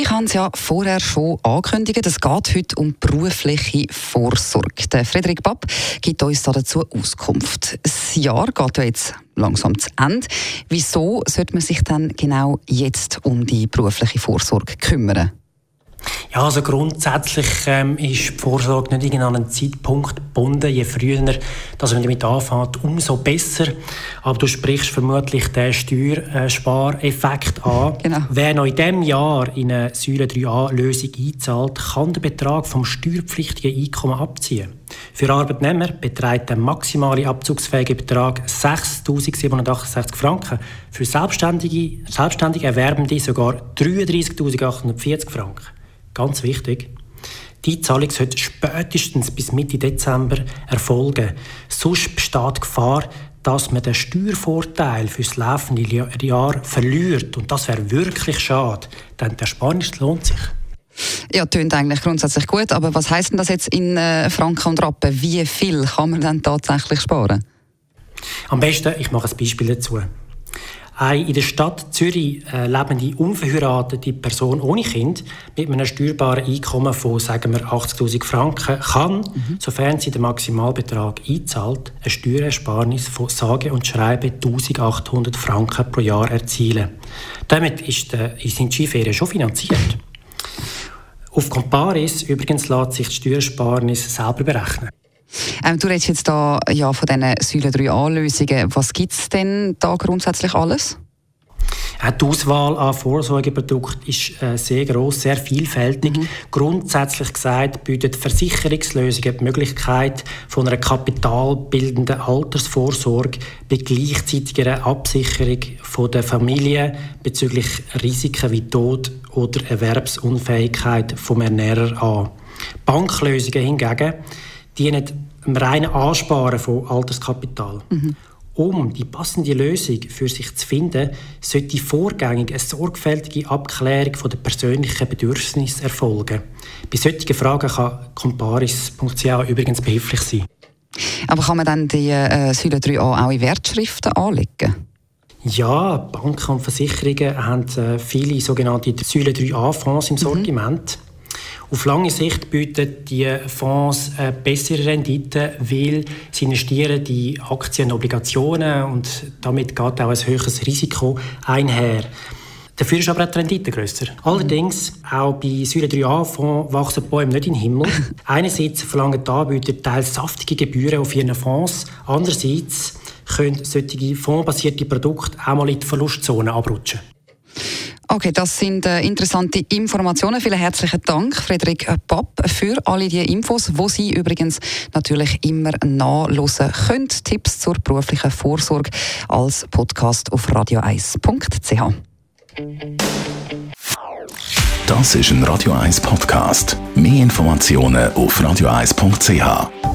ich habe es ja vorher schon angekündigt, es geht heute um berufliche Vorsorge. Der Frederik Papp gibt uns dazu Auskunft. Das Jahr geht jetzt langsam zu Ende. Wieso sollte man sich dann genau jetzt um die berufliche Vorsorge kümmern? Ja, also grundsätzlich ähm, ist die Vorsorge nicht an einen Zeitpunkt gebunden. Je früher dass man damit anfängt, umso besser. Aber du sprichst vermutlich den Steuerspareffekt an. Genau. Wer noch in diesem Jahr in eine Säule 3a-Lösung einzahlt, kann den Betrag vom steuerpflichtigen Einkommen abziehen. Für Arbeitnehmer beträgt der maximale abzugsfähige Betrag 6.768 Franken. Für selbstständige, selbstständige Erwerbende sogar 33.840 Franken. Ganz wichtig. Die Zahlung sollte spätestens bis Mitte Dezember erfolgen. Sonst besteht die Gefahr, dass man den Steuervorteil für das laufende Jahr verliert. Und das wäre wirklich schade, denn der Ersparnis lohnt sich. Ja, tönt eigentlich grundsätzlich gut, aber was heißt denn das jetzt in äh, Franken und Rappen? Wie viel kann man dann tatsächlich sparen? Am besten, ich mache ein Beispiel dazu. Eine in der Stadt Zürich äh, lebende unverheiratete Person ohne Kind mit einem steuerbaren Einkommen von, sagen wir, 80.000 Franken kann, mhm. sofern sie den Maximalbetrag einzahlt, eine Steuerersparnis von sage und schreibe 1.800 Franken pro Jahr erzielen. Damit ist, der, sind die Skiferien schon finanziert. Auf Comparis übrigens lässt sich die Steuersparnis selber berechnen. Ähm, du redest jetzt da ja von diesen Säule 3a-Lösungen. Was gibt es denn da grundsätzlich alles? Die Auswahl an Vorsorgeprodukten ist äh, sehr groß, sehr vielfältig. Mhm. Grundsätzlich gesagt bietet Versicherungslösungen die Möglichkeit von einer kapitalbildenden Altersvorsorge bei gleichzeitiger Absicherung von der Familie bezüglich Risiken wie Tod oder Erwerbsunfähigkeit vom Ernährer an. Banklösungen hingegen dienen dem reinen Ansparen von Alterskapital. Mhm. Um die passende Lösung für sich zu finden, sollte vorgängig eine sorgfältige Abklärung der persönlichen Bedürfnisse erfolgen. Bei solchen Fragen kann comparis.ch übrigens behilflich sein. Aber kann man dann die äh, Säule 3a auch in Wertschriften anlegen? Ja, Banken und Versicherungen haben äh, viele sogenannte Säule 3a-Fonds im mhm. Sortiment. Mhm. Auf lange Sicht bieten die Fonds eine bessere Rendite, weil sie investieren die Aktien und Obligationen und damit geht auch ein höheres Risiko einher. Dafür ist aber auch die Rendite grösser. Allerdings, auch bei Säule 3a-Fonds wachsen die Bäume nicht in den Himmel. Einerseits verlangen die Anbieter teils saftige Gebühren auf ihren Fonds, andererseits können solche fondsbasierte Produkte auch mal in die Verlustzone abrutschen. Okay, das sind äh, interessante Informationen. Vielen herzlichen Dank, Frederik Papp, für alle die Infos, wo Sie übrigens natürlich immer nachlesen können. Tipps zur beruflichen Vorsorge als Podcast auf radio1.ch. Das ist ein Radio 1 Podcast. Mehr Informationen auf radio1.ch.